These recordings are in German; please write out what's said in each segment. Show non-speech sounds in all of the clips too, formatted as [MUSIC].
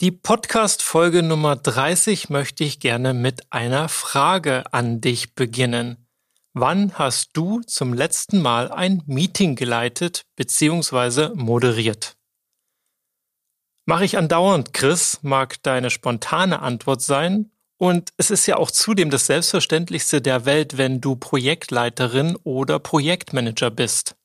Die Podcast-Folge Nummer 30 möchte ich gerne mit einer Frage an dich beginnen. Wann hast du zum letzten Mal ein Meeting geleitet bzw. moderiert? Mache ich andauernd, Chris, mag deine spontane Antwort sein. Und es ist ja auch zudem das Selbstverständlichste der Welt, wenn du Projektleiterin oder Projektmanager bist.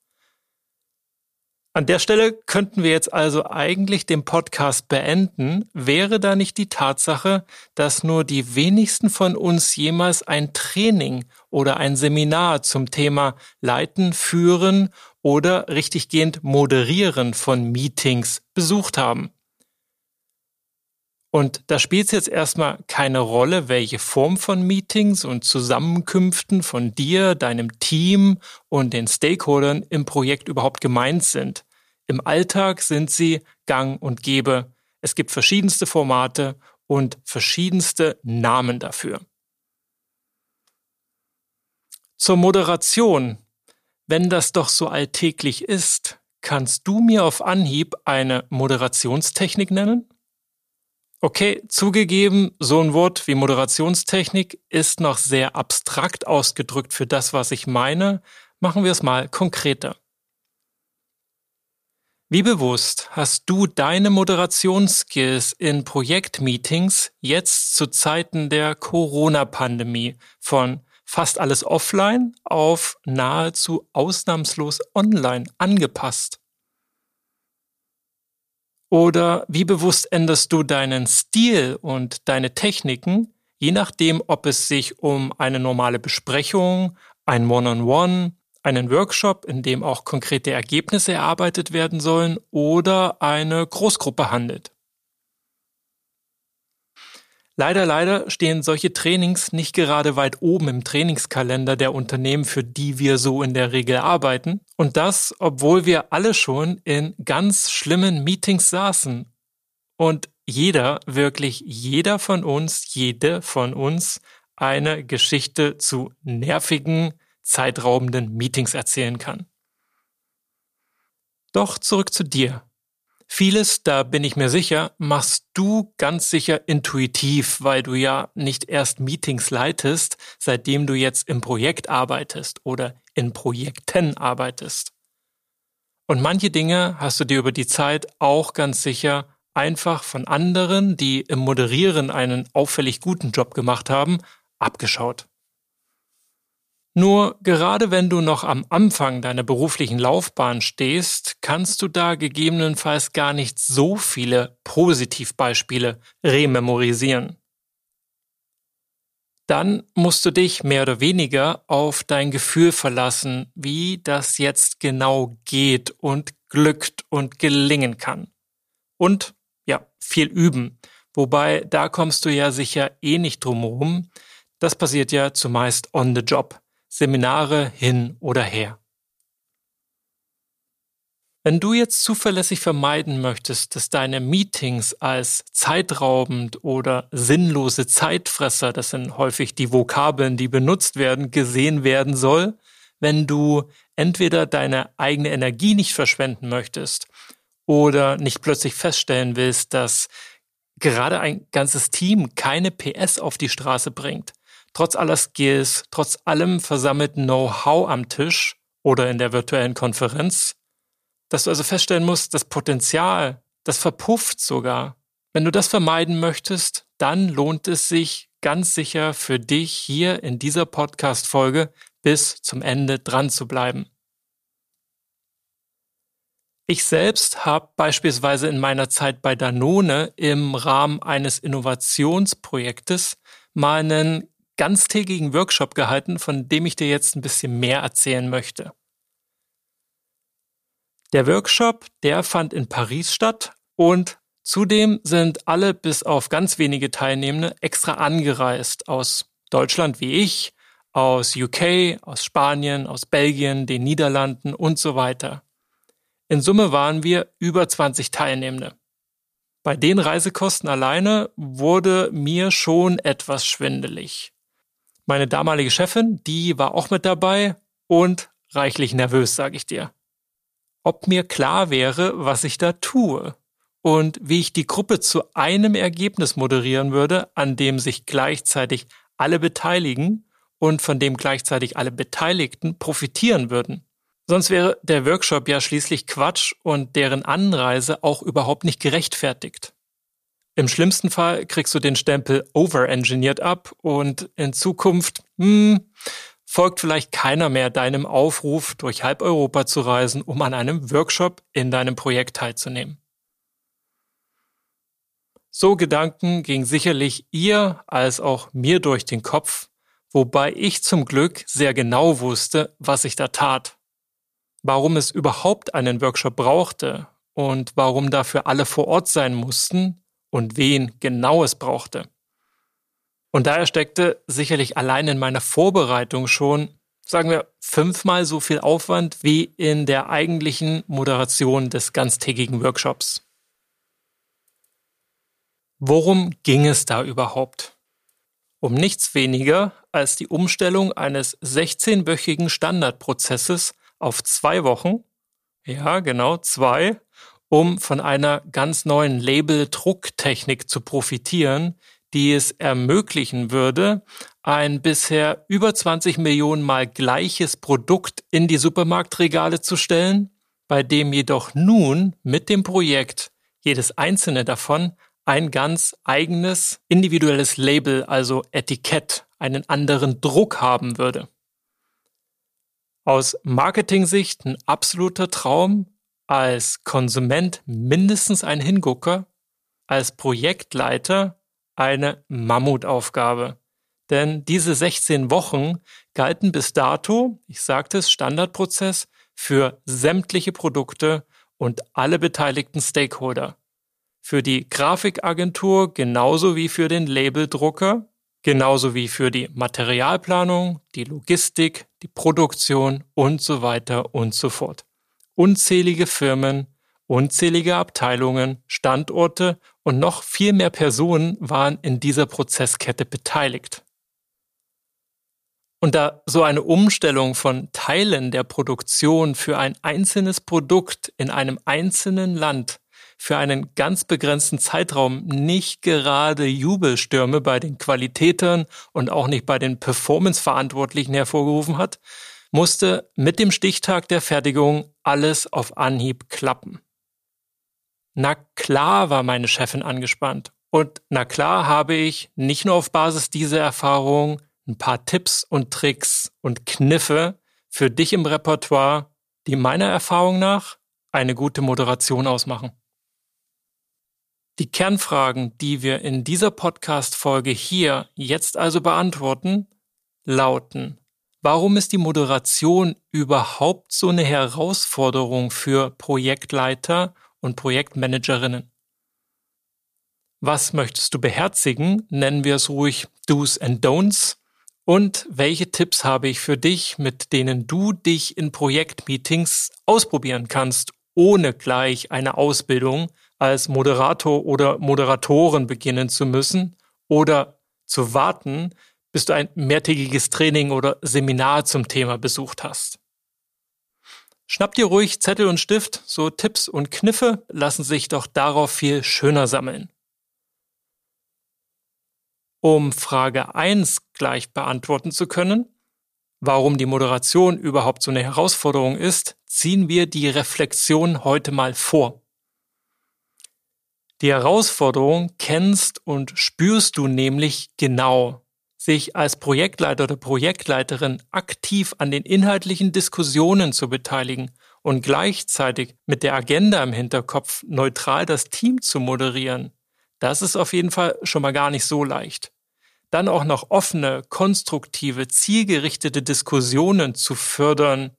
An der Stelle könnten wir jetzt also eigentlich den Podcast beenden, wäre da nicht die Tatsache, dass nur die wenigsten von uns jemals ein Training oder ein Seminar zum Thema Leiten, Führen oder richtiggehend Moderieren von Meetings besucht haben. Und da spielt es jetzt erstmal keine Rolle, welche Form von Meetings und Zusammenkünften von dir, deinem Team und den Stakeholdern im Projekt überhaupt gemeint sind. Im Alltag sind sie gang und gäbe. Es gibt verschiedenste Formate und verschiedenste Namen dafür. Zur Moderation. Wenn das doch so alltäglich ist, kannst du mir auf Anhieb eine Moderationstechnik nennen? Okay, zugegeben, so ein Wort wie Moderationstechnik ist noch sehr abstrakt ausgedrückt für das, was ich meine. Machen wir es mal konkreter. Wie bewusst hast du deine Moderationsskills in Projektmeetings jetzt zu Zeiten der Corona-Pandemie von fast alles offline auf nahezu ausnahmslos online angepasst? Oder wie bewusst änderst du deinen Stil und deine Techniken, je nachdem, ob es sich um eine normale Besprechung, ein One-on-One, -on -One, einen Workshop, in dem auch konkrete Ergebnisse erarbeitet werden sollen, oder eine Großgruppe handelt? Leider, leider stehen solche Trainings nicht gerade weit oben im Trainingskalender der Unternehmen, für die wir so in der Regel arbeiten. Und das, obwohl wir alle schon in ganz schlimmen Meetings saßen. Und jeder, wirklich jeder von uns, jede von uns eine Geschichte zu nervigen, zeitraubenden Meetings erzählen kann. Doch zurück zu dir. Vieles, da bin ich mir sicher, machst du ganz sicher intuitiv, weil du ja nicht erst Meetings leitest, seitdem du jetzt im Projekt arbeitest oder in Projekten arbeitest. Und manche Dinge hast du dir über die Zeit auch ganz sicher einfach von anderen, die im Moderieren einen auffällig guten Job gemacht haben, abgeschaut. Nur gerade wenn du noch am Anfang deiner beruflichen Laufbahn stehst, kannst du da gegebenenfalls gar nicht so viele Positivbeispiele rememorisieren. Dann musst du dich mehr oder weniger auf dein Gefühl verlassen, wie das jetzt genau geht und glückt und gelingen kann. Und ja, viel üben. Wobei, da kommst du ja sicher eh nicht drumherum. Das passiert ja zumeist on the job. Seminare hin oder her. Wenn du jetzt zuverlässig vermeiden möchtest, dass deine Meetings als zeitraubend oder sinnlose Zeitfresser, das sind häufig die Vokabeln, die benutzt werden, gesehen werden soll, wenn du entweder deine eigene Energie nicht verschwenden möchtest oder nicht plötzlich feststellen willst, dass gerade ein ganzes Team keine PS auf die Straße bringt, trotz aller Skills, trotz allem versammelten Know-how am Tisch oder in der virtuellen Konferenz, dass du also feststellen musst, das Potenzial, das verpufft sogar. Wenn du das vermeiden möchtest, dann lohnt es sich ganz sicher für dich hier in dieser Podcast-Folge bis zum Ende dran zu bleiben. Ich selbst habe beispielsweise in meiner Zeit bei Danone im Rahmen eines Innovationsprojektes mal einen ganztägigen Workshop gehalten, von dem ich dir jetzt ein bisschen mehr erzählen möchte. Der Workshop, der fand in Paris statt und zudem sind alle bis auf ganz wenige Teilnehmende extra angereist aus Deutschland wie ich, aus UK, aus Spanien, aus Belgien, den Niederlanden und so weiter. In Summe waren wir über 20 Teilnehmende. Bei den Reisekosten alleine wurde mir schon etwas schwindelig. Meine damalige Chefin, die war auch mit dabei und reichlich nervös, sag ich dir. Ob mir klar wäre, was ich da tue und wie ich die Gruppe zu einem Ergebnis moderieren würde, an dem sich gleichzeitig alle beteiligen und von dem gleichzeitig alle Beteiligten profitieren würden. Sonst wäre der Workshop ja schließlich Quatsch und deren Anreise auch überhaupt nicht gerechtfertigt. Im schlimmsten Fall kriegst du den Stempel overengineert ab und in Zukunft hm, folgt vielleicht keiner mehr deinem Aufruf, durch halb Europa zu reisen, um an einem Workshop in deinem Projekt teilzunehmen. So Gedanken ging sicherlich ihr als auch mir durch den Kopf, wobei ich zum Glück sehr genau wusste, was ich da tat warum es überhaupt einen Workshop brauchte und warum dafür alle vor Ort sein mussten und wen genau es brauchte. Und daher steckte sicherlich allein in meiner Vorbereitung schon, sagen wir, fünfmal so viel Aufwand wie in der eigentlichen Moderation des ganztägigen Workshops. Worum ging es da überhaupt? Um nichts weniger als die Umstellung eines 16-wöchigen Standardprozesses auf zwei Wochen, ja genau zwei, um von einer ganz neuen Label-Drucktechnik zu profitieren, die es ermöglichen würde, ein bisher über 20 Millionen Mal gleiches Produkt in die Supermarktregale zu stellen, bei dem jedoch nun mit dem Projekt jedes einzelne davon ein ganz eigenes individuelles Label, also Etikett, einen anderen Druck haben würde. Aus Marketing-Sicht ein absoluter Traum, als Konsument mindestens ein Hingucker, als Projektleiter eine Mammutaufgabe. Denn diese 16 Wochen galten bis dato, ich sagte es, Standardprozess für sämtliche Produkte und alle beteiligten Stakeholder. Für die Grafikagentur genauso wie für den Labeldrucker, genauso wie für die Materialplanung, die Logistik, die Produktion und so weiter und so fort. Unzählige Firmen, unzählige Abteilungen, Standorte und noch viel mehr Personen waren in dieser Prozesskette beteiligt. Und da so eine Umstellung von Teilen der Produktion für ein einzelnes Produkt in einem einzelnen Land für einen ganz begrenzten Zeitraum nicht gerade Jubelstürme bei den Qualitätern und auch nicht bei den Performance-Verantwortlichen hervorgerufen hat, musste mit dem Stichtag der Fertigung alles auf Anhieb klappen. Na klar war meine Chefin angespannt. Und na klar habe ich nicht nur auf Basis dieser Erfahrung ein paar Tipps und Tricks und Kniffe für dich im Repertoire, die meiner Erfahrung nach eine gute Moderation ausmachen. Die Kernfragen, die wir in dieser Podcast-Folge hier jetzt also beantworten, lauten, warum ist die Moderation überhaupt so eine Herausforderung für Projektleiter und Projektmanagerinnen? Was möchtest du beherzigen? Nennen wir es ruhig Do's and Don'ts. Und welche Tipps habe ich für dich, mit denen du dich in Projektmeetings ausprobieren kannst, ohne gleich eine Ausbildung als Moderator oder Moderatorin beginnen zu müssen oder zu warten, bis du ein mehrtägiges Training oder Seminar zum Thema besucht hast. Schnapp dir ruhig Zettel und Stift, so Tipps und Kniffe lassen sich doch darauf viel schöner sammeln. Um Frage 1 gleich beantworten zu können, warum die Moderation überhaupt so eine Herausforderung ist, ziehen wir die Reflexion heute mal vor. Die Herausforderung kennst und spürst du nämlich genau. Sich als Projektleiter oder Projektleiterin aktiv an den inhaltlichen Diskussionen zu beteiligen und gleichzeitig mit der Agenda im Hinterkopf neutral das Team zu moderieren, das ist auf jeden Fall schon mal gar nicht so leicht. Dann auch noch offene, konstruktive, zielgerichtete Diskussionen zu fördern,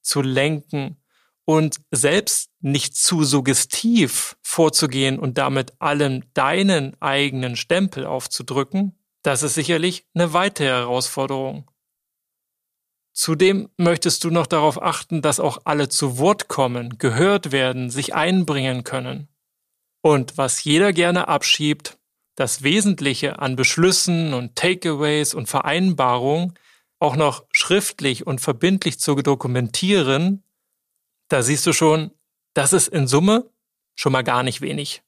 zu lenken und selbst nicht zu suggestiv vorzugehen und damit allen deinen eigenen Stempel aufzudrücken, das ist sicherlich eine weitere Herausforderung. Zudem möchtest du noch darauf achten, dass auch alle zu Wort kommen, gehört werden, sich einbringen können. Und was jeder gerne abschiebt, das Wesentliche an Beschlüssen und Takeaways und Vereinbarungen auch noch schriftlich und verbindlich zu dokumentieren, da siehst du schon, das ist in Summe schon mal gar nicht wenig.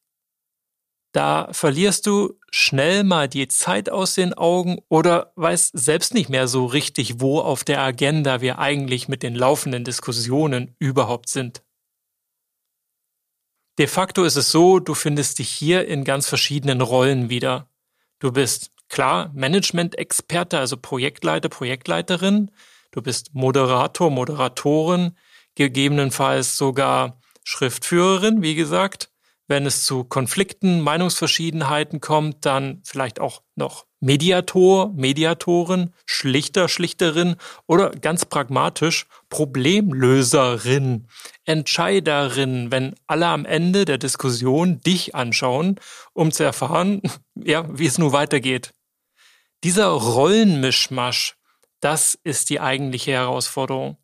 Da verlierst du schnell mal die Zeit aus den Augen oder weißt selbst nicht mehr so richtig, wo auf der Agenda wir eigentlich mit den laufenden Diskussionen überhaupt sind. De facto ist es so, du findest dich hier in ganz verschiedenen Rollen wieder. Du bist klar Management-Experte, also Projektleiter, Projektleiterin. Du bist Moderator, Moderatorin, gegebenenfalls sogar Schriftführerin, wie gesagt. Wenn es zu Konflikten, Meinungsverschiedenheiten kommt, dann vielleicht auch noch Mediator, Mediatorin, Schlichter, Schlichterin oder ganz pragmatisch Problemlöserin, Entscheiderin, wenn alle am Ende der Diskussion dich anschauen, um zu erfahren, [LAUGHS] ja, wie es nun weitergeht. Dieser Rollenmischmasch, das ist die eigentliche Herausforderung.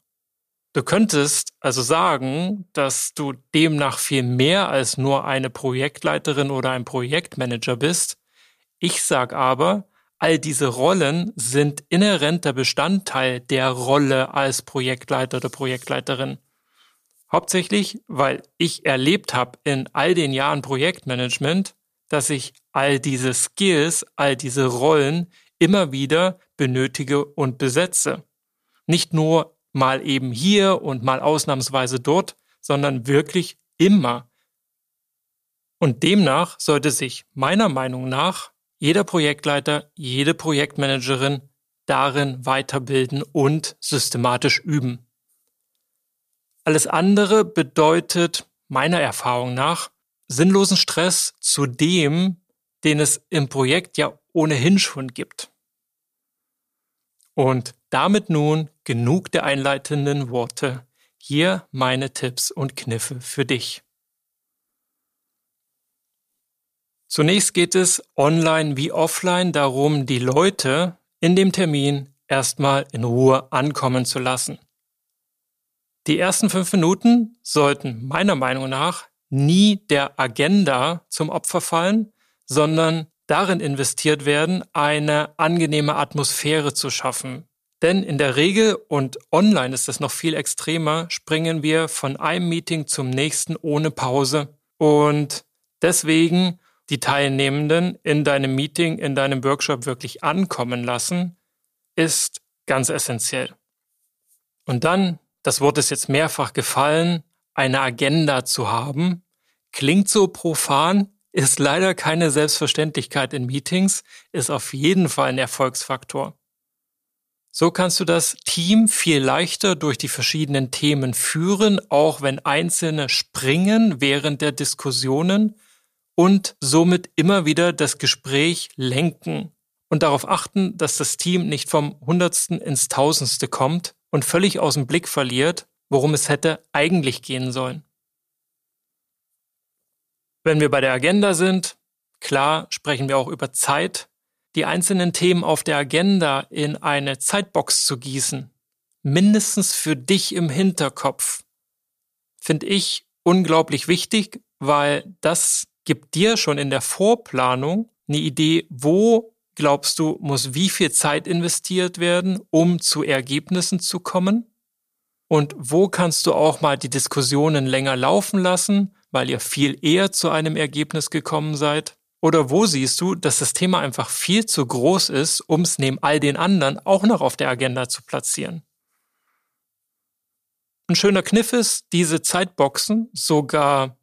Du könntest also sagen, dass du demnach viel mehr als nur eine Projektleiterin oder ein Projektmanager bist. Ich sag aber, all diese Rollen sind inhärenter Bestandteil der Rolle als Projektleiter oder Projektleiterin. Hauptsächlich, weil ich erlebt habe in all den Jahren Projektmanagement, dass ich all diese Skills, all diese Rollen immer wieder benötige und besetze. Nicht nur mal eben hier und mal ausnahmsweise dort, sondern wirklich immer. Und demnach sollte sich meiner Meinung nach jeder Projektleiter, jede Projektmanagerin darin weiterbilden und systematisch üben. Alles andere bedeutet meiner Erfahrung nach sinnlosen Stress zu dem, den es im Projekt ja ohnehin schon gibt. Und damit nun genug der einleitenden Worte. Hier meine Tipps und Kniffe für dich. Zunächst geht es online wie offline darum, die Leute in dem Termin erstmal in Ruhe ankommen zu lassen. Die ersten fünf Minuten sollten meiner Meinung nach nie der Agenda zum Opfer fallen, sondern darin investiert werden, eine angenehme Atmosphäre zu schaffen. Denn in der Regel und online ist es noch viel extremer, springen wir von einem Meeting zum nächsten ohne Pause. Und deswegen die Teilnehmenden in deinem Meeting, in deinem Workshop wirklich ankommen lassen, ist ganz essentiell. Und dann, das Wort ist jetzt mehrfach gefallen, eine Agenda zu haben, klingt so profan, ist leider keine Selbstverständlichkeit in Meetings, ist auf jeden Fall ein Erfolgsfaktor. So kannst du das Team viel leichter durch die verschiedenen Themen führen, auch wenn Einzelne springen während der Diskussionen und somit immer wieder das Gespräch lenken und darauf achten, dass das Team nicht vom Hundertsten ins Tausendste kommt und völlig aus dem Blick verliert, worum es hätte eigentlich gehen sollen. Wenn wir bei der Agenda sind, klar sprechen wir auch über Zeit, die einzelnen Themen auf der Agenda in eine Zeitbox zu gießen, mindestens für dich im Hinterkopf, finde ich unglaublich wichtig, weil das gibt dir schon in der Vorplanung eine Idee, wo glaubst du, muss wie viel Zeit investiert werden, um zu Ergebnissen zu kommen? Und wo kannst du auch mal die Diskussionen länger laufen lassen weil ihr viel eher zu einem Ergebnis gekommen seid? Oder wo siehst du, dass das Thema einfach viel zu groß ist, um es neben all den anderen auch noch auf der Agenda zu platzieren? Ein schöner Kniff ist, diese Zeitboxen sogar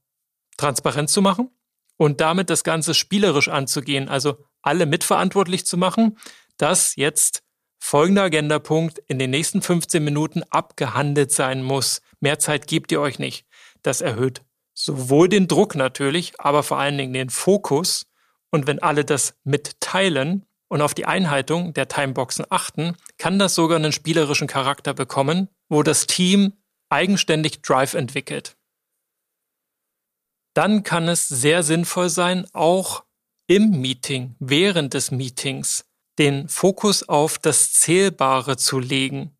transparent zu machen und damit das Ganze spielerisch anzugehen, also alle mitverantwortlich zu machen, dass jetzt folgender Agendapunkt in den nächsten 15 Minuten abgehandelt sein muss. Mehr Zeit gebt ihr euch nicht. Das erhöht sowohl den Druck natürlich, aber vor allen Dingen den Fokus. Und wenn alle das mitteilen und auf die Einhaltung der Timeboxen achten, kann das sogar einen spielerischen Charakter bekommen, wo das Team eigenständig Drive entwickelt. Dann kann es sehr sinnvoll sein, auch im Meeting, während des Meetings, den Fokus auf das Zählbare zu legen.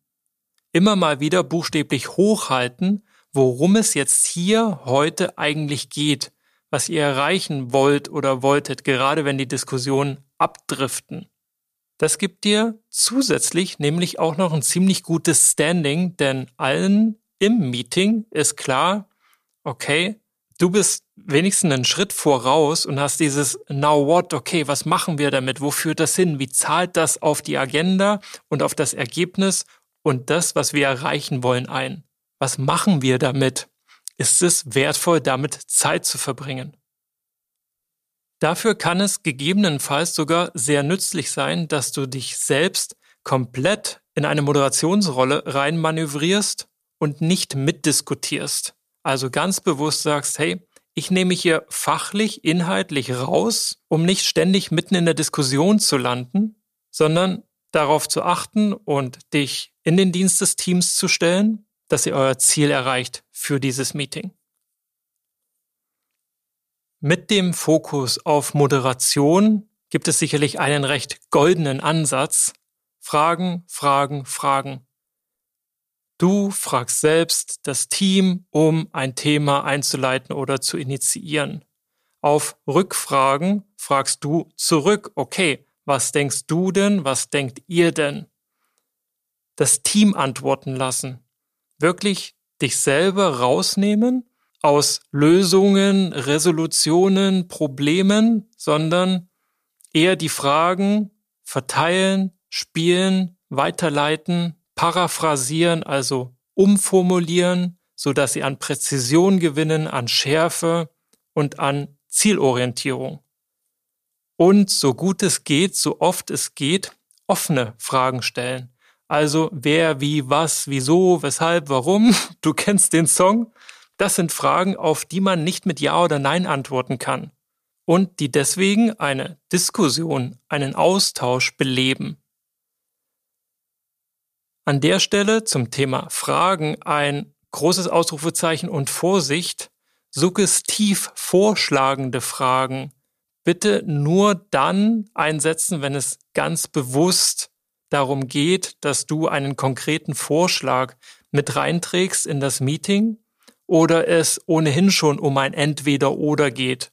Immer mal wieder buchstäblich hochhalten worum es jetzt hier heute eigentlich geht, was ihr erreichen wollt oder wolltet, gerade wenn die Diskussionen abdriften. Das gibt dir zusätzlich nämlich auch noch ein ziemlich gutes Standing, denn allen im Meeting ist klar, okay, du bist wenigstens einen Schritt voraus und hast dieses Now what, okay, was machen wir damit? Wo führt das hin? Wie zahlt das auf die Agenda und auf das Ergebnis und das, was wir erreichen wollen, ein? Was machen wir damit? Ist es wertvoll, damit Zeit zu verbringen? Dafür kann es gegebenenfalls sogar sehr nützlich sein, dass du dich selbst komplett in eine Moderationsrolle reinmanövrierst und nicht mitdiskutierst. Also ganz bewusst sagst, hey, ich nehme mich hier fachlich, inhaltlich raus, um nicht ständig mitten in der Diskussion zu landen, sondern darauf zu achten und dich in den Dienst des Teams zu stellen, dass ihr euer Ziel erreicht für dieses Meeting. Mit dem Fokus auf Moderation gibt es sicherlich einen recht goldenen Ansatz. Fragen, Fragen, Fragen. Du fragst selbst das Team, um ein Thema einzuleiten oder zu initiieren. Auf Rückfragen fragst du zurück, okay, was denkst du denn, was denkt ihr denn? Das Team antworten lassen. Wirklich dich selber rausnehmen aus Lösungen, Resolutionen, Problemen, sondern eher die Fragen verteilen, spielen, weiterleiten, paraphrasieren, also umformulieren, so dass sie an Präzision gewinnen, an Schärfe und an Zielorientierung. Und so gut es geht, so oft es geht, offene Fragen stellen. Also wer, wie, was, wieso, weshalb, warum. [LAUGHS] Du kennst den Song. Das sind Fragen, auf die man nicht mit Ja oder Nein antworten kann. Und die deswegen eine Diskussion, einen Austausch beleben. An der Stelle zum Thema Fragen ein großes Ausrufezeichen und Vorsicht. Suggestiv vorschlagende Fragen bitte nur dann einsetzen, wenn es ganz bewusst darum geht, dass du einen konkreten Vorschlag mit reinträgst in das Meeting oder es ohnehin schon um ein Entweder-Oder geht.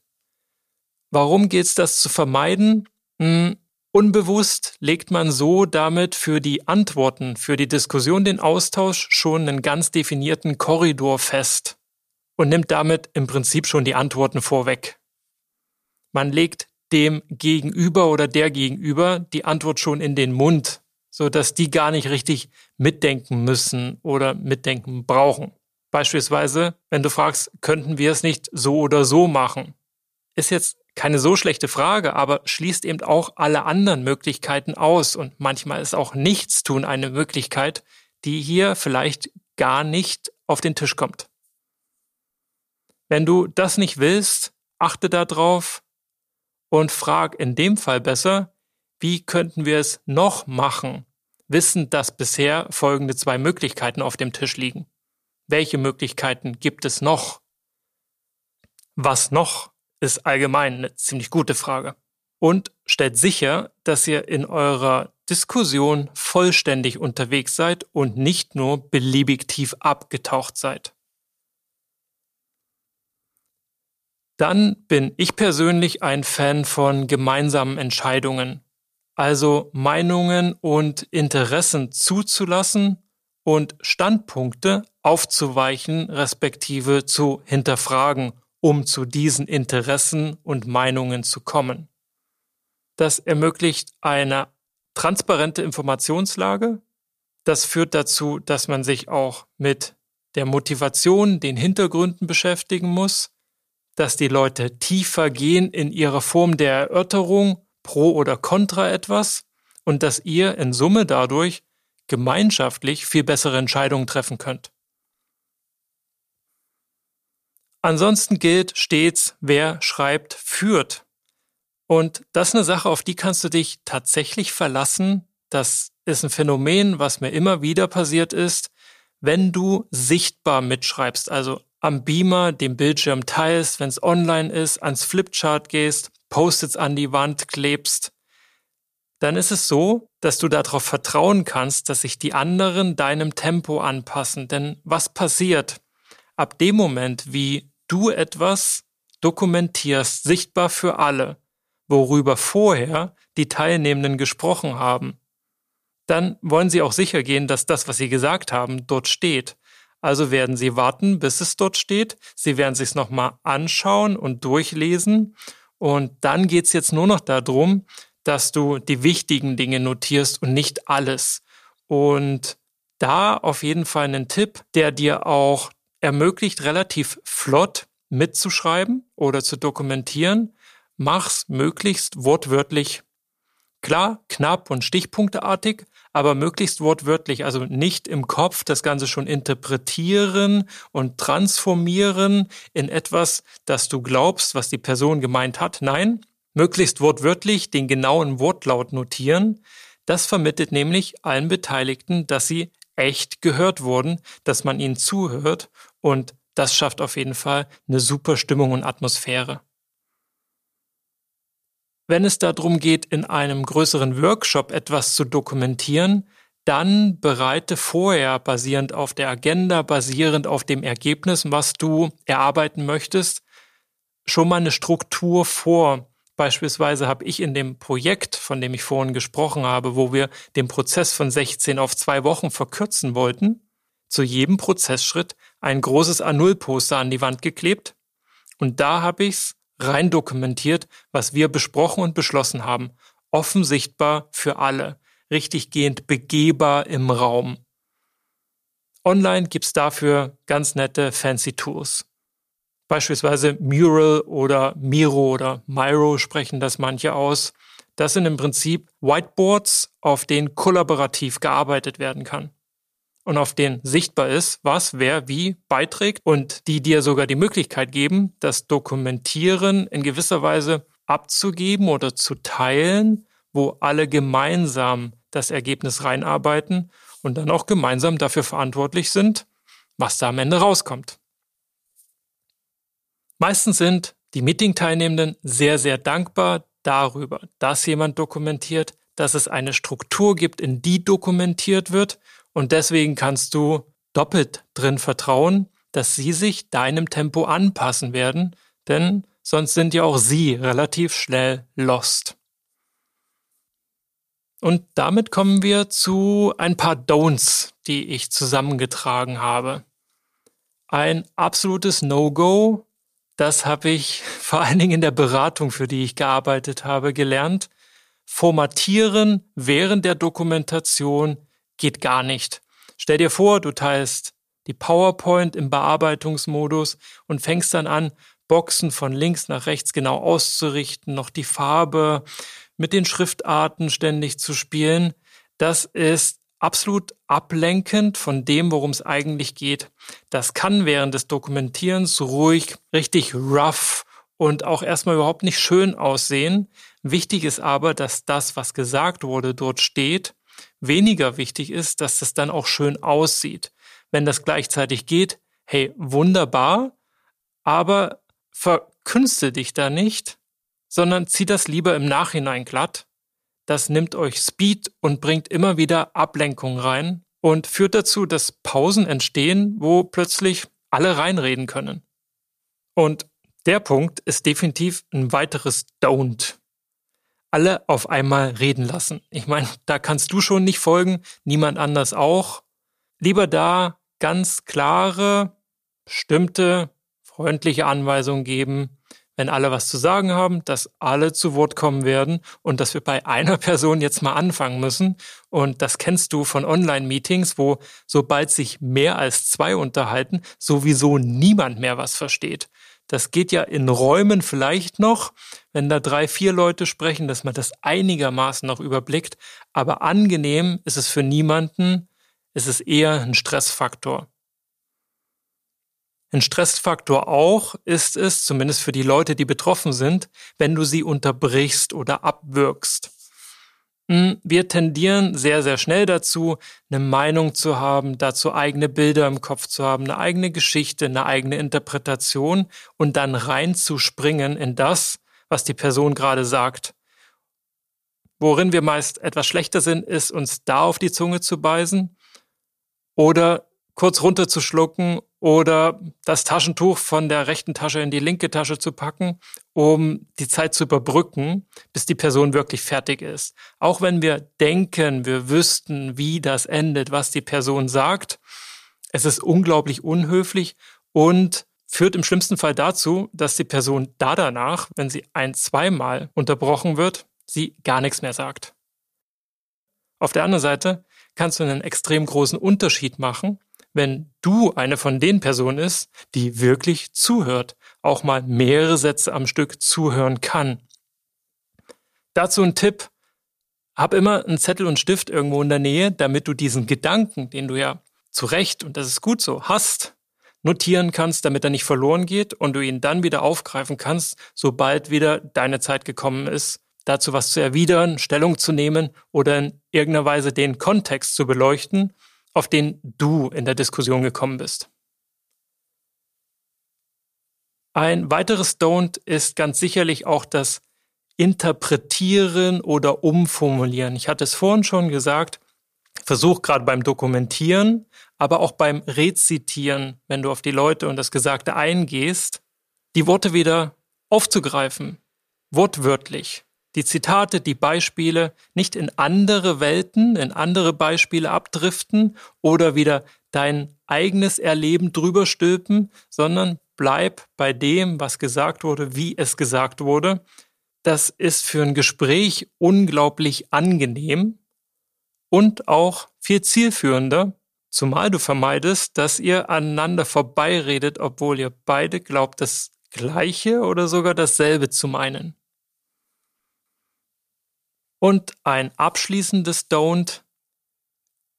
Warum geht es das zu vermeiden? Hm, Unbewusst legt man so damit für die Antworten, für die Diskussion, den Austausch schon einen ganz definierten Korridor fest und nimmt damit im Prinzip schon die Antworten vorweg. Man legt dem Gegenüber oder der Gegenüber die Antwort schon in den Mund, so dass die gar nicht richtig mitdenken müssen oder mitdenken brauchen. Beispielsweise, wenn du fragst, könnten wir es nicht so oder so machen? Ist jetzt keine so schlechte Frage, aber schließt eben auch alle anderen Möglichkeiten aus. Und manchmal ist auch Nichtstun eine Möglichkeit, die hier vielleicht gar nicht auf den Tisch kommt. Wenn du das nicht willst, achte darauf und frag in dem Fall besser, wie könnten wir es noch machen, wissend, dass bisher folgende zwei Möglichkeiten auf dem Tisch liegen. Welche Möglichkeiten gibt es noch? Was noch ist allgemein eine ziemlich gute Frage. Und stellt sicher, dass ihr in eurer Diskussion vollständig unterwegs seid und nicht nur beliebig tief abgetaucht seid. Dann bin ich persönlich ein Fan von gemeinsamen Entscheidungen, also Meinungen und Interessen zuzulassen und Standpunkte aufzuweichen, respektive zu hinterfragen um zu diesen Interessen und Meinungen zu kommen. Das ermöglicht eine transparente Informationslage. Das führt dazu, dass man sich auch mit der Motivation, den Hintergründen beschäftigen muss, dass die Leute tiefer gehen in ihrer Form der Erörterung pro oder contra etwas und dass ihr in Summe dadurch gemeinschaftlich viel bessere Entscheidungen treffen könnt. Ansonsten gilt stets, wer schreibt, führt. Und das ist eine Sache, auf die kannst du dich tatsächlich verlassen. Das ist ein Phänomen, was mir immer wieder passiert ist, wenn du sichtbar mitschreibst, also am Beamer den Bildschirm teilst, wenn es online ist, ans Flipchart gehst, Post-its an die Wand klebst, dann ist es so, dass du darauf vertrauen kannst, dass sich die anderen deinem Tempo anpassen. Denn was passiert? Ab dem Moment, wie du etwas dokumentierst, sichtbar für alle, worüber vorher die Teilnehmenden gesprochen haben, dann wollen sie auch sicher gehen, dass das, was sie gesagt haben, dort steht. Also werden Sie warten, bis es dort steht. Sie werden sich nochmal anschauen und durchlesen. Und dann geht's jetzt nur noch darum, dass du die wichtigen Dinge notierst und nicht alles. Und da auf jeden Fall einen Tipp, der dir auch ermöglicht, relativ flott mitzuschreiben oder zu dokumentieren. Mach's möglichst wortwörtlich Klar, knapp und stichpunkteartig, aber möglichst wortwörtlich, also nicht im Kopf das Ganze schon interpretieren und transformieren in etwas, das du glaubst, was die Person gemeint hat. Nein, möglichst wortwörtlich den genauen Wortlaut notieren. Das vermittelt nämlich allen Beteiligten, dass sie echt gehört wurden, dass man ihnen zuhört und das schafft auf jeden Fall eine super Stimmung und Atmosphäre. Wenn es darum geht, in einem größeren Workshop etwas zu dokumentieren, dann bereite vorher basierend auf der Agenda, basierend auf dem Ergebnis, was du erarbeiten möchtest, schon mal eine Struktur vor. Beispielsweise habe ich in dem Projekt, von dem ich vorhin gesprochen habe, wo wir den Prozess von 16 auf zwei Wochen verkürzen wollten, zu jedem Prozessschritt ein großes A0-Poster an die Wand geklebt. Und da habe ich es rein dokumentiert, was wir besprochen und beschlossen haben. Offen sichtbar für alle, richtiggehend begehbar im Raum. Online gibt's dafür ganz nette fancy Tools. Beispielsweise Mural oder Miro oder Miro sprechen das manche aus. Das sind im Prinzip Whiteboards, auf denen kollaborativ gearbeitet werden kann und auf denen sichtbar ist, was wer wie beiträgt und die dir sogar die Möglichkeit geben, das Dokumentieren in gewisser Weise abzugeben oder zu teilen, wo alle gemeinsam das Ergebnis reinarbeiten und dann auch gemeinsam dafür verantwortlich sind, was da am Ende rauskommt. Meistens sind die Meeting-Teilnehmenden sehr, sehr dankbar darüber, dass jemand dokumentiert, dass es eine Struktur gibt, in die dokumentiert wird und deswegen kannst du doppelt drin vertrauen, dass sie sich deinem Tempo anpassen werden, denn sonst sind ja auch sie relativ schnell lost. Und damit kommen wir zu ein paar Don'ts, die ich zusammengetragen habe. Ein absolutes No-Go, das habe ich [LAUGHS] vor allen Dingen in der Beratung, für die ich gearbeitet habe, gelernt. Formatieren während der Dokumentation geht gar nicht. Stell dir vor, du teilst die PowerPoint im Bearbeitungsmodus und fängst dann an, Boxen von links nach rechts genau auszurichten, noch die Farbe mit den Schriftarten ständig zu spielen. Das ist absolut ablenkend von dem, worum es eigentlich geht. Das kann während des Dokumentierens ruhig, richtig rough und auch erstmal überhaupt nicht schön aussehen. Wichtig ist aber, dass das, was gesagt wurde, dort steht Weniger wichtig ist, dass das dann auch schön aussieht. Wenn das gleichzeitig geht, hey, wunderbar, aber verkünste dich da nicht, sondern zieh das lieber im Nachhinein glatt. Das nimmt euch Speed und bringt immer wieder Ablenkung rein und führt dazu, dass Pausen entstehen, wo plötzlich alle reinreden können. Und der Punkt ist definitiv ein weiteres Don't alle auf einmal reden lassen. Ich meine, da kannst du schon nicht folgen, niemand anders auch. Lieber da ganz klare, bestimmte, freundliche Anweisungen geben, wenn alle was zu sagen haben, dass alle zu Wort kommen werden und dass wir bei einer Person jetzt mal anfangen müssen. Und das kennst du von Online-Meetings, wo sobald sich mehr als zwei unterhalten, sowieso niemand mehr was versteht. Das geht ja in Räumen vielleicht noch, wenn da drei, vier Leute sprechen, dass man das einigermaßen noch überblickt. Aber angenehm ist es für niemanden. Es ist eher ein Stressfaktor. Ein Stressfaktor auch ist es, zumindest für die Leute, die betroffen sind, wenn du sie unterbrichst oder abwirkst. Hm, wir tendieren sehr, sehr schnell dazu, eine Meinung zu haben, dazu eigene Bilder im Kopf zu haben, eine eigene Geschichte, eine eigene Interpretation und dann reinzuspringen in das, was die Person gerade sagt. Worin wir meist etwas schlechter sind, ist uns da auf die Zunge zu beißen oder kurz runterzuschlucken oder das Taschentuch von der rechten Tasche in die linke Tasche zu packen, um die Zeit zu überbrücken, bis die Person wirklich fertig ist. Auch wenn wir denken, wir wüssten, wie das endet, was die Person sagt, Es ist unglaublich unhöflich und führt im schlimmsten Fall dazu, dass die Person da danach, wenn sie ein, zweimal unterbrochen wird, sie gar nichts mehr sagt. Auf der anderen Seite kannst du einen extrem großen Unterschied machen, wenn du eine von den Personen ist, die wirklich zuhört, auch mal mehrere Sätze am Stück zuhören kann. Dazu ein Tipp. Hab immer einen Zettel und Stift irgendwo in der Nähe, damit du diesen Gedanken, den du ja zu Recht, und das ist gut so, hast, notieren kannst, damit er nicht verloren geht und du ihn dann wieder aufgreifen kannst, sobald wieder deine Zeit gekommen ist, dazu was zu erwidern, Stellung zu nehmen oder in irgendeiner Weise den Kontext zu beleuchten, auf den du in der Diskussion gekommen bist. Ein weiteres Don't ist ganz sicherlich auch das Interpretieren oder Umformulieren. Ich hatte es vorhin schon gesagt, versuch gerade beim Dokumentieren, aber auch beim Rezitieren, wenn du auf die Leute und das Gesagte eingehst, die Worte wieder aufzugreifen, wortwörtlich die Zitate, die Beispiele nicht in andere Welten, in andere Beispiele abdriften oder wieder dein eigenes Erleben drüber stülpen, sondern bleib bei dem, was gesagt wurde, wie es gesagt wurde. Das ist für ein Gespräch unglaublich angenehm und auch viel zielführender, zumal du vermeidest, dass ihr aneinander vorbeiredet, obwohl ihr beide glaubt, das Gleiche oder sogar dasselbe zu meinen. Und ein abschließendes Don't,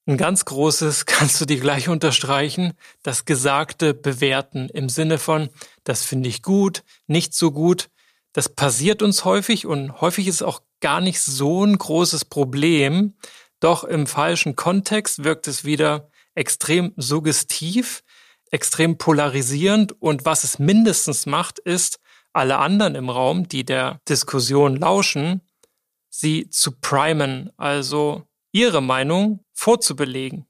ein ganz großes, [LAUGHS] kannst du dir gleich unterstreichen, das Gesagte bewerten im Sinne von, das finde ich gut, nicht so gut. Das passiert uns häufig und häufig ist auch gar nicht so ein großes Problem. Doch im falschen Kontext wirkt es wieder extrem suggestiv, extrem polarisierend und was es mindestens macht, ist, alle anderen im Raum, die der Diskussion lauschen, sie zu primen, also ihre Meinung vorzubelegen.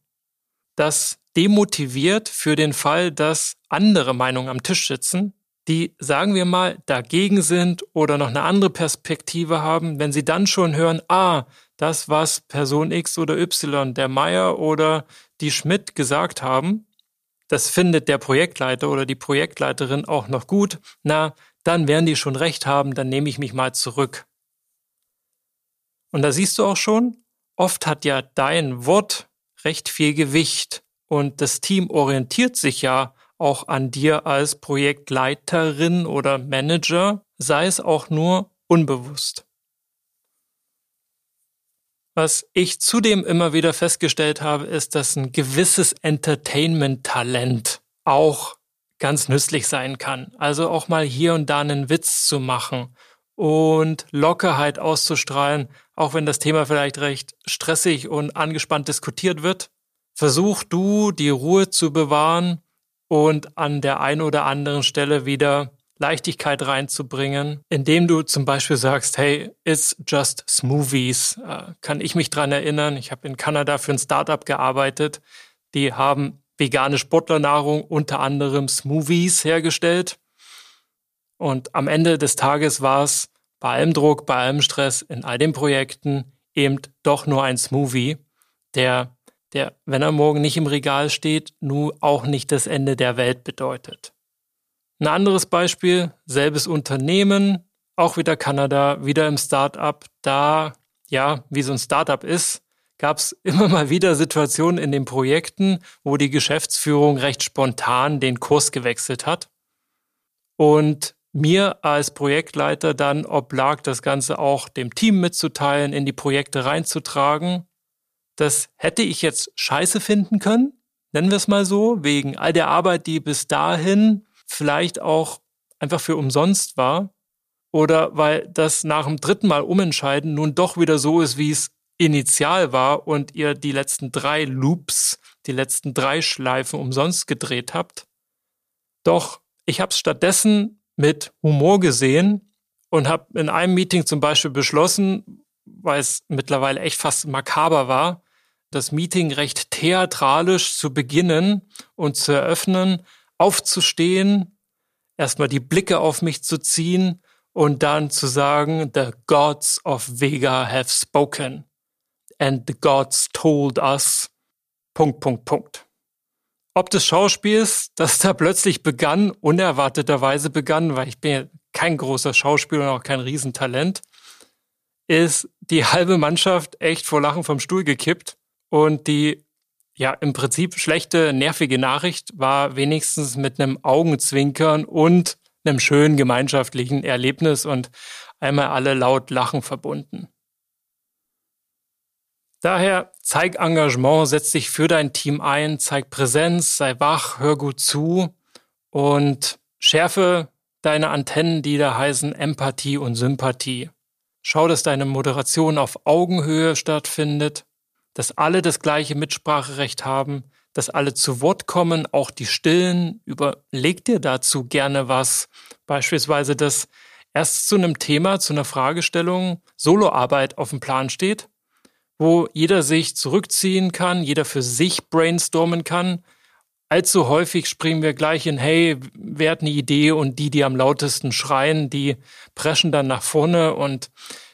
Das demotiviert für den Fall, dass andere Meinungen am Tisch sitzen, die, sagen wir mal, dagegen sind oder noch eine andere Perspektive haben, wenn sie dann schon hören, ah, das, was Person X oder Y, der Meier oder die Schmidt gesagt haben, das findet der Projektleiter oder die Projektleiterin auch noch gut, na, dann werden die schon recht haben, dann nehme ich mich mal zurück. Und da siehst du auch schon, oft hat ja dein Wort recht viel Gewicht und das Team orientiert sich ja auch an dir als Projektleiterin oder Manager, sei es auch nur unbewusst. Was ich zudem immer wieder festgestellt habe, ist, dass ein gewisses Entertainment-Talent auch ganz nützlich sein kann. Also auch mal hier und da einen Witz zu machen und Lockerheit auszustrahlen, auch wenn das Thema vielleicht recht stressig und angespannt diskutiert wird. Versuch du, die Ruhe zu bewahren und an der einen oder anderen Stelle wieder Leichtigkeit reinzubringen, indem du zum Beispiel sagst, hey, it's just smoothies. Äh, kann ich mich dran erinnern? Ich habe in Kanada für ein Startup gearbeitet. Die haben vegane Sportlernahrung, unter anderem Smoothies hergestellt. Und am Ende des Tages war es bei allem Druck, bei allem Stress, in all den Projekten eben doch nur ein Smoothie, der, der, wenn er morgen nicht im Regal steht, nun auch nicht das Ende der Welt bedeutet. Ein anderes Beispiel, selbes Unternehmen, auch wieder Kanada, wieder im Startup, da, ja, wie so ein Startup ist, gab es immer mal wieder Situationen in den Projekten, wo die Geschäftsführung recht spontan den Kurs gewechselt hat. Und mir als Projektleiter dann oblag, das Ganze auch dem Team mitzuteilen, in die Projekte reinzutragen. Das hätte ich jetzt scheiße finden können, nennen wir es mal so, wegen all der Arbeit, die bis dahin vielleicht auch einfach für umsonst war. Oder weil das nach dem dritten Mal umentscheiden nun doch wieder so ist, wie es initial war und ihr die letzten drei Loops, die letzten drei Schleifen umsonst gedreht habt. Doch ich habe es stattdessen mit Humor gesehen und habe in einem Meeting zum Beispiel beschlossen, weil es mittlerweile echt fast makaber war, das Meeting recht theatralisch zu beginnen und zu eröffnen, aufzustehen, erstmal die Blicke auf mich zu ziehen und dann zu sagen, the gods of Vega have spoken and the gods told us, Punkt, Punkt, Punkt. Ob des Schauspiels, das da plötzlich begann, unerwarteterweise begann, weil ich bin ja kein großer Schauspieler und auch kein Riesentalent, ist die halbe Mannschaft echt vor Lachen vom Stuhl gekippt und die ja im Prinzip schlechte, nervige Nachricht war wenigstens mit einem Augenzwinkern und einem schönen gemeinschaftlichen Erlebnis und einmal alle laut Lachen verbunden. Daher zeig Engagement, setz dich für dein Team ein, zeig Präsenz, sei wach, hör gut zu und schärfe deine Antennen, die da heißen Empathie und Sympathie. Schau, dass deine Moderation auf Augenhöhe stattfindet, dass alle das gleiche Mitspracherecht haben, dass alle zu Wort kommen, auch die Stillen. Überleg dir dazu gerne was. Beispielsweise, dass erst zu einem Thema, zu einer Fragestellung Soloarbeit auf dem Plan steht wo jeder sich zurückziehen kann, jeder für sich brainstormen kann. Allzu häufig springen wir gleich in, hey, wer hat eine Idee? Und die, die am lautesten schreien, die preschen dann nach vorne. Und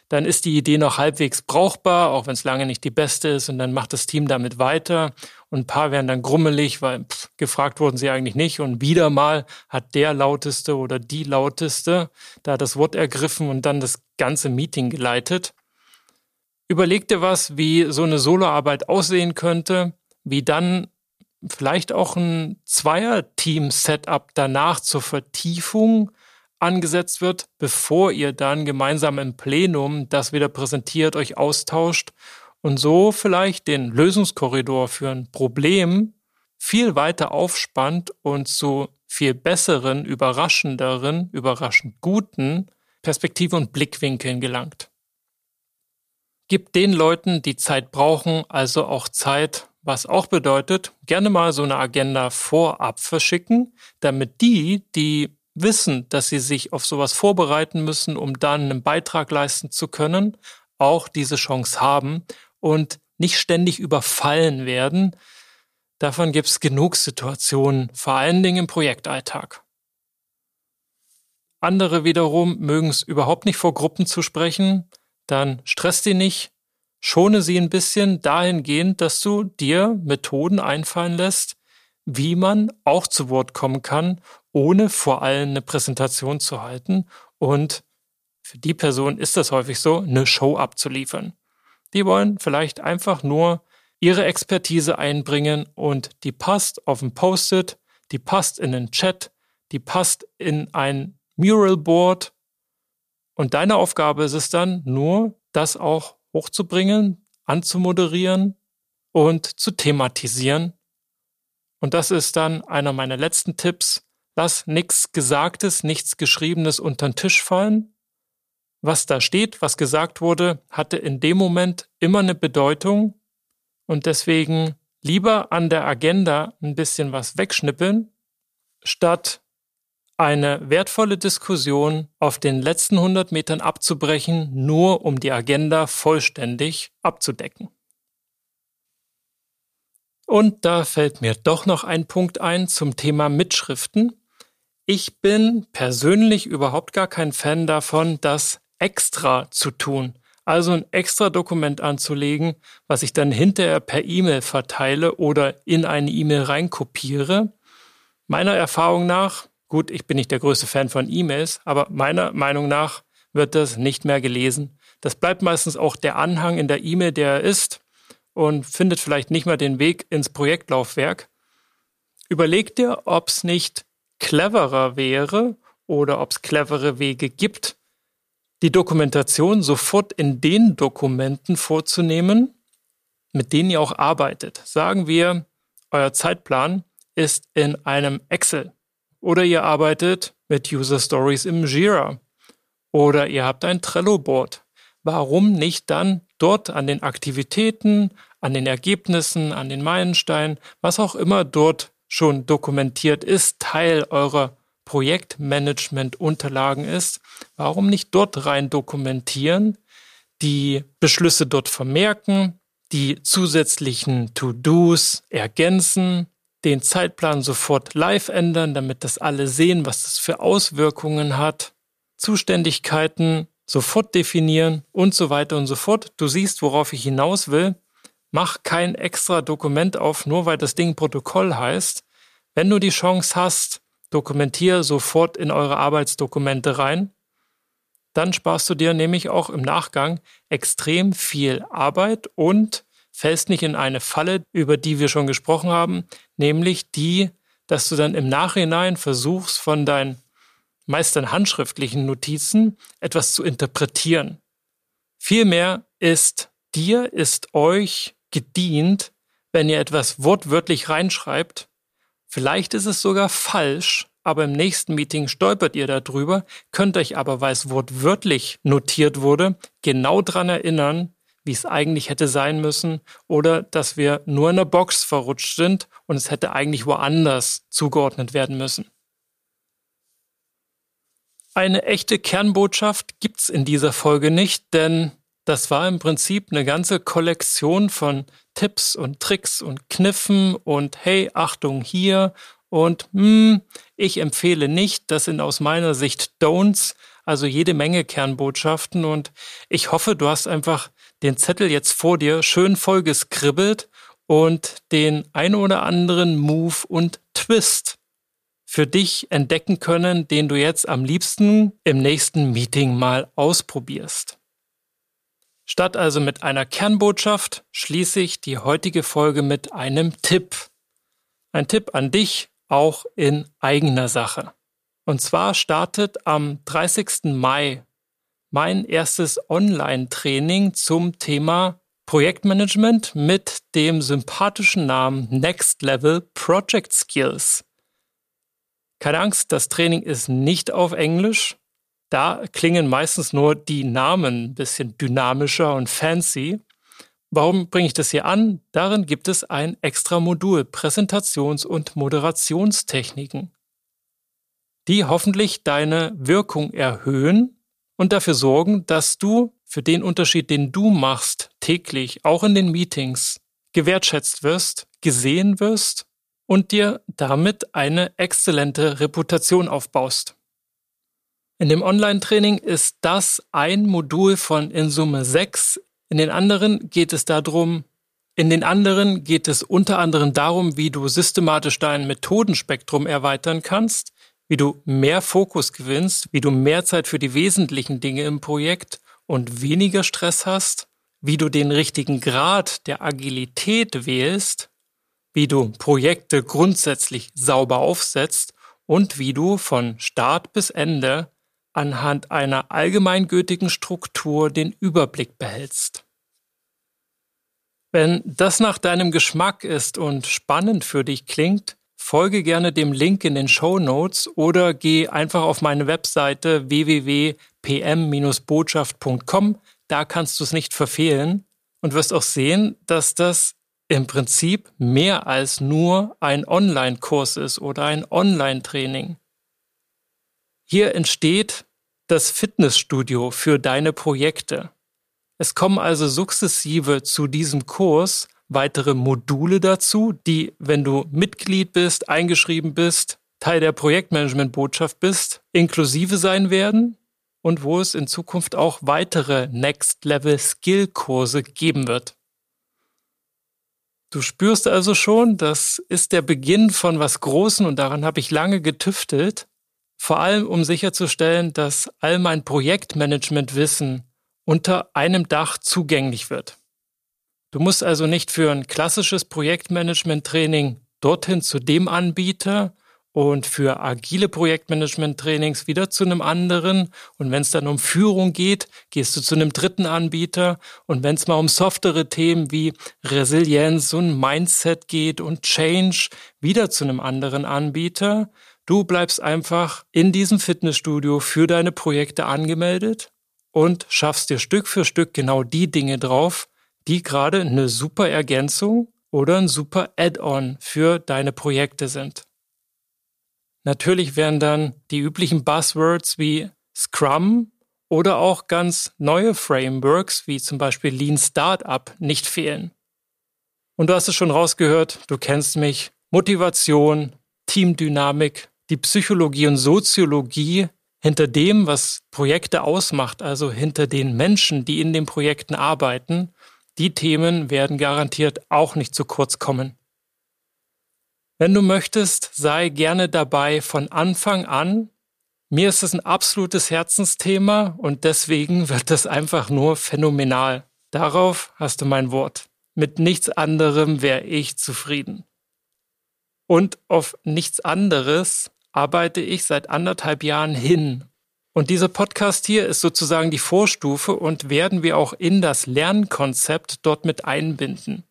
dann ist die Idee noch halbwegs brauchbar, auch wenn es lange nicht die beste ist. Und dann macht das Team damit weiter. Und ein paar werden dann grummelig, weil pff, gefragt wurden sie eigentlich nicht. Und wieder mal hat der lauteste oder die lauteste da das Wort ergriffen und dann das ganze Meeting geleitet. Überleg dir was, wie so eine Soloarbeit aussehen könnte, wie dann vielleicht auch ein Zweier-Team-Setup danach zur Vertiefung angesetzt wird, bevor ihr dann gemeinsam im Plenum das wieder präsentiert, euch austauscht und so vielleicht den Lösungskorridor für ein Problem viel weiter aufspannt und zu viel besseren, überraschenderen, überraschend guten Perspektiven und Blickwinkeln gelangt. Gib den Leuten, die Zeit brauchen, also auch Zeit, was auch bedeutet, gerne mal so eine Agenda vorab verschicken, damit die, die wissen, dass sie sich auf sowas vorbereiten müssen, um dann einen Beitrag leisten zu können, auch diese Chance haben und nicht ständig überfallen werden. Davon gibt es genug Situationen, vor allen Dingen im Projektalltag. Andere wiederum mögen es überhaupt nicht vor Gruppen zu sprechen, dann stress die nicht, schone sie ein bisschen dahingehend, dass du dir Methoden einfallen lässt, wie man auch zu Wort kommen kann, ohne vor allem eine Präsentation zu halten und für die Person ist das häufig so, eine Show abzuliefern. Die wollen vielleicht einfach nur ihre Expertise einbringen und die passt auf ein Post-it, die passt in einen Chat, die passt in ein Mural Board und deine Aufgabe ist es dann nur, das auch hochzubringen, anzumoderieren und zu thematisieren. Und das ist dann einer meiner letzten Tipps. Lass nichts Gesagtes, nichts Geschriebenes unter den Tisch fallen. Was da steht, was gesagt wurde, hatte in dem Moment immer eine Bedeutung und deswegen lieber an der Agenda ein bisschen was wegschnippeln, statt eine wertvolle Diskussion auf den letzten 100 Metern abzubrechen, nur um die Agenda vollständig abzudecken. Und da fällt mir doch noch ein Punkt ein zum Thema Mitschriften. Ich bin persönlich überhaupt gar kein Fan davon, das extra zu tun. Also ein extra Dokument anzulegen, was ich dann hinterher per E-Mail verteile oder in eine E-Mail reinkopiere. Meiner Erfahrung nach Gut, ich bin nicht der größte Fan von E-Mails, aber meiner Meinung nach wird das nicht mehr gelesen. Das bleibt meistens auch der Anhang in der E-Mail, der er ist und findet vielleicht nicht mehr den Weg ins Projektlaufwerk. Überleg dir, ob es nicht cleverer wäre oder ob es clevere Wege gibt, die Dokumentation sofort in den Dokumenten vorzunehmen, mit denen ihr auch arbeitet. Sagen wir, euer Zeitplan ist in einem Excel. Oder ihr arbeitet mit User Stories im Jira. Oder ihr habt ein Trello-Board. Warum nicht dann dort an den Aktivitäten, an den Ergebnissen, an den Meilensteinen, was auch immer dort schon dokumentiert ist, Teil eurer Projektmanagement-Unterlagen ist, warum nicht dort rein dokumentieren, die Beschlüsse dort vermerken, die zusätzlichen To-Dos ergänzen, den Zeitplan sofort live ändern, damit das alle sehen, was das für Auswirkungen hat, Zuständigkeiten sofort definieren und so weiter und so fort. Du siehst, worauf ich hinaus will. Mach kein extra Dokument auf, nur weil das Ding Protokoll heißt, Wenn du die Chance hast, dokumentiere sofort in eure Arbeitsdokumente rein. Dann sparst du dir nämlich auch im Nachgang extrem viel Arbeit und fällst nicht in eine Falle, über die wir schon gesprochen haben, nämlich die, dass du dann im Nachhinein versuchst, von deinen meist dann handschriftlichen Notizen etwas zu interpretieren. Vielmehr ist dir, ist euch gedient, wenn ihr etwas wortwörtlich reinschreibt. Vielleicht ist es sogar falsch, aber im nächsten Meeting stolpert ihr darüber, könnt euch aber, weil es wortwörtlich notiert wurde, genau dran erinnern, wie es eigentlich hätte sein müssen oder dass wir nur in der Box verrutscht sind und es hätte eigentlich woanders zugeordnet werden müssen. Eine echte Kernbotschaft gibt's in dieser Folge nicht, denn das war im Prinzip eine ganze Kollektion von Tipps und Tricks und Kniffen und hey, Achtung hier und hm, ich empfehle nicht, das sind aus meiner Sicht Don'ts, also jede Menge Kernbotschaften und ich hoffe, du hast einfach den Zettel jetzt vor dir schön vollgeskribbelt und den ein oder anderen Move und Twist für dich entdecken können, den du jetzt am liebsten im nächsten Meeting mal ausprobierst. Statt also mit einer Kernbotschaft schließe ich die heutige Folge mit einem Tipp. Ein Tipp an dich, auch in eigener Sache. Und zwar startet am 30. Mai mein erstes Online-Training zum Thema Projektmanagement mit dem sympathischen Namen Next Level Project Skills. Keine Angst, das Training ist nicht auf Englisch. Da klingen meistens nur die Namen ein bisschen dynamischer und fancy. Warum bringe ich das hier an? Darin gibt es ein extra Modul Präsentations- und Moderationstechniken, die hoffentlich deine Wirkung erhöhen und dafür sorgen, dass du für den Unterschied, den du machst, täglich, auch in den Meetings, gewertschätzt wirst, gesehen wirst und dir damit eine exzellente Reputation aufbaust. In dem Online-Training ist das ein Modul von in Summe sechs. In den anderen geht es darum, in den anderen geht es unter anderem darum, wie du systematisch dein Methodenspektrum erweitern kannst, wie du mehr Fokus gewinnst, wie du mehr Zeit für die wesentlichen Dinge im Projekt und weniger Stress hast, wie du den richtigen Grad der Agilität wählst wie du Projekte grundsätzlich sauber aufsetzt und wie du von Start bis Ende anhand einer allgemeingültigen Struktur den Überblick behältst. Wenn das nach deinem Geschmack ist und spannend für dich klingt, folge gerne dem Link in den Show Notes oder geh einfach auf meine Webseite www.pm-botschaft.com. Da kannst du es nicht verfehlen und wirst auch sehen, dass das im Prinzip mehr als nur ein Online-Kurs ist oder ein Online-Training. Hier entsteht das Fitnessstudio für deine Projekte. Es kommen also sukzessive zu diesem Kurs weitere Module dazu, die, wenn du Mitglied bist, eingeschrieben bist, Teil der Projektmanagement-Botschaft bist, inklusive sein werden und wo es in Zukunft auch weitere Next-Level-Skill-Kurse geben wird. Du spürst also schon, das ist der Beginn von was Großen und daran habe ich lange getüftelt, vor allem um sicherzustellen, dass all mein Projektmanagementwissen unter einem Dach zugänglich wird. Du musst also nicht für ein klassisches Projektmanagement-Training dorthin zu dem Anbieter und für agile Projektmanagement-Trainings wieder zu einem anderen. Und wenn es dann um Führung geht, gehst du zu einem dritten Anbieter. Und wenn es mal um softere Themen wie Resilienz und Mindset geht und Change, wieder zu einem anderen Anbieter. Du bleibst einfach in diesem Fitnessstudio für deine Projekte angemeldet und schaffst dir Stück für Stück genau die Dinge drauf, die gerade eine super Ergänzung oder ein super Add-on für deine Projekte sind. Natürlich werden dann die üblichen Buzzwords wie Scrum oder auch ganz neue Frameworks wie zum Beispiel Lean Startup nicht fehlen. Und du hast es schon rausgehört, du kennst mich. Motivation, Teamdynamik, die Psychologie und Soziologie hinter dem, was Projekte ausmacht, also hinter den Menschen, die in den Projekten arbeiten, die Themen werden garantiert auch nicht zu kurz kommen. Wenn du möchtest, sei gerne dabei von Anfang an. Mir ist es ein absolutes Herzensthema und deswegen [LAUGHS] wird es einfach nur phänomenal. Darauf hast du mein Wort. Mit nichts anderem wäre ich zufrieden. Und auf nichts anderes arbeite ich seit anderthalb Jahren hin. Und dieser Podcast hier ist sozusagen die Vorstufe und werden wir auch in das Lernkonzept dort mit einbinden.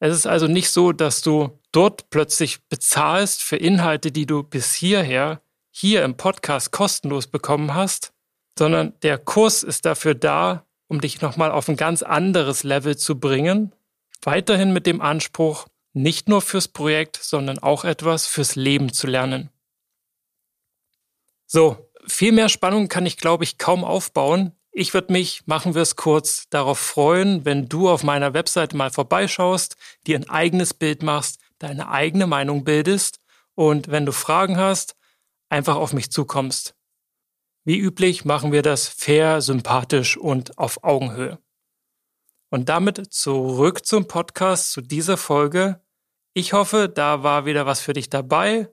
Es ist also nicht so, dass du dort plötzlich bezahlst für Inhalte, die du bis hierher hier im Podcast kostenlos bekommen hast, sondern der Kurs ist dafür da, um dich nochmal auf ein ganz anderes Level zu bringen. Weiterhin mit dem Anspruch, nicht nur fürs Projekt, sondern auch etwas fürs Leben zu lernen. So, viel mehr Spannung kann ich, glaube ich, kaum aufbauen. Ich würde mich, machen wir es kurz, darauf freuen, wenn du auf meiner Webseite mal vorbeischaust, dir ein eigenes Bild machst, deine eigene Meinung bildest und wenn du Fragen hast, einfach auf mich zukommst. Wie üblich machen wir das fair, sympathisch und auf Augenhöhe. Und damit zurück zum Podcast, zu dieser Folge. Ich hoffe, da war wieder was für dich dabei.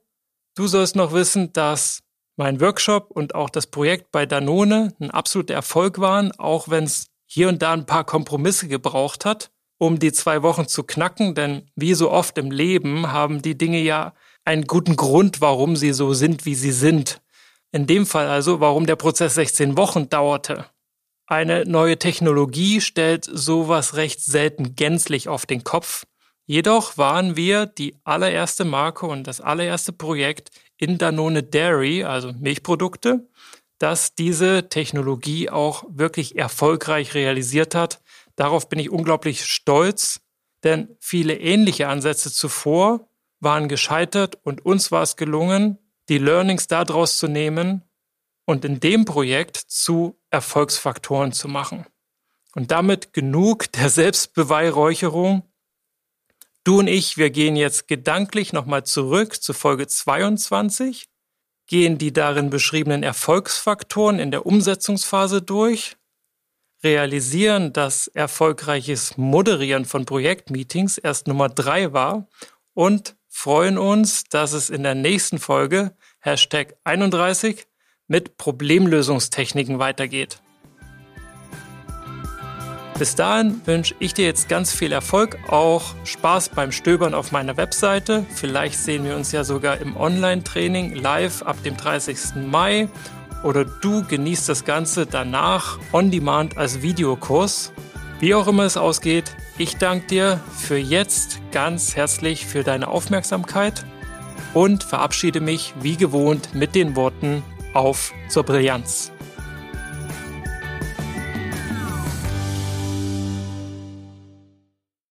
Du sollst noch wissen, dass mein Workshop und auch das Projekt bei Danone ein absoluter Erfolg waren, auch wenn es hier und da ein paar Kompromisse gebraucht hat, um die zwei Wochen zu knacken, denn wie so oft im Leben haben die Dinge ja einen guten Grund, warum sie so sind, wie sie sind. In dem Fall also, warum der Prozess 16 Wochen dauerte. Eine neue Technologie stellt sowas recht selten gänzlich auf den Kopf. Jedoch waren wir die allererste Marke und das allererste Projekt in Danone Dairy, also Milchprodukte, das diese Technologie auch wirklich erfolgreich realisiert hat. Darauf bin ich unglaublich stolz, denn viele ähnliche Ansätze zuvor waren gescheitert und uns war es gelungen, die Learnings daraus zu nehmen und in dem Projekt zu Erfolgsfaktoren zu machen. Und damit genug der Selbstbeweihräucherung Du und ich, wir gehen jetzt gedanklich nochmal zurück zu Folge 22, gehen die darin beschriebenen Erfolgsfaktoren in der Umsetzungsphase durch, realisieren, dass erfolgreiches Moderieren von Projektmeetings erst Nummer drei war und freuen uns, dass es in der nächsten Folge Hashtag 31 mit Problemlösungstechniken weitergeht. Bis dahin wünsche ich dir jetzt ganz viel Erfolg, auch Spaß beim Stöbern auf meiner Webseite. Vielleicht sehen wir uns ja sogar im Online-Training live ab dem 30. Mai oder du genießt das Ganze danach on demand als Videokurs. Wie auch immer es ausgeht, ich danke dir für jetzt ganz herzlich für deine Aufmerksamkeit und verabschiede mich wie gewohnt mit den Worten auf zur Brillanz.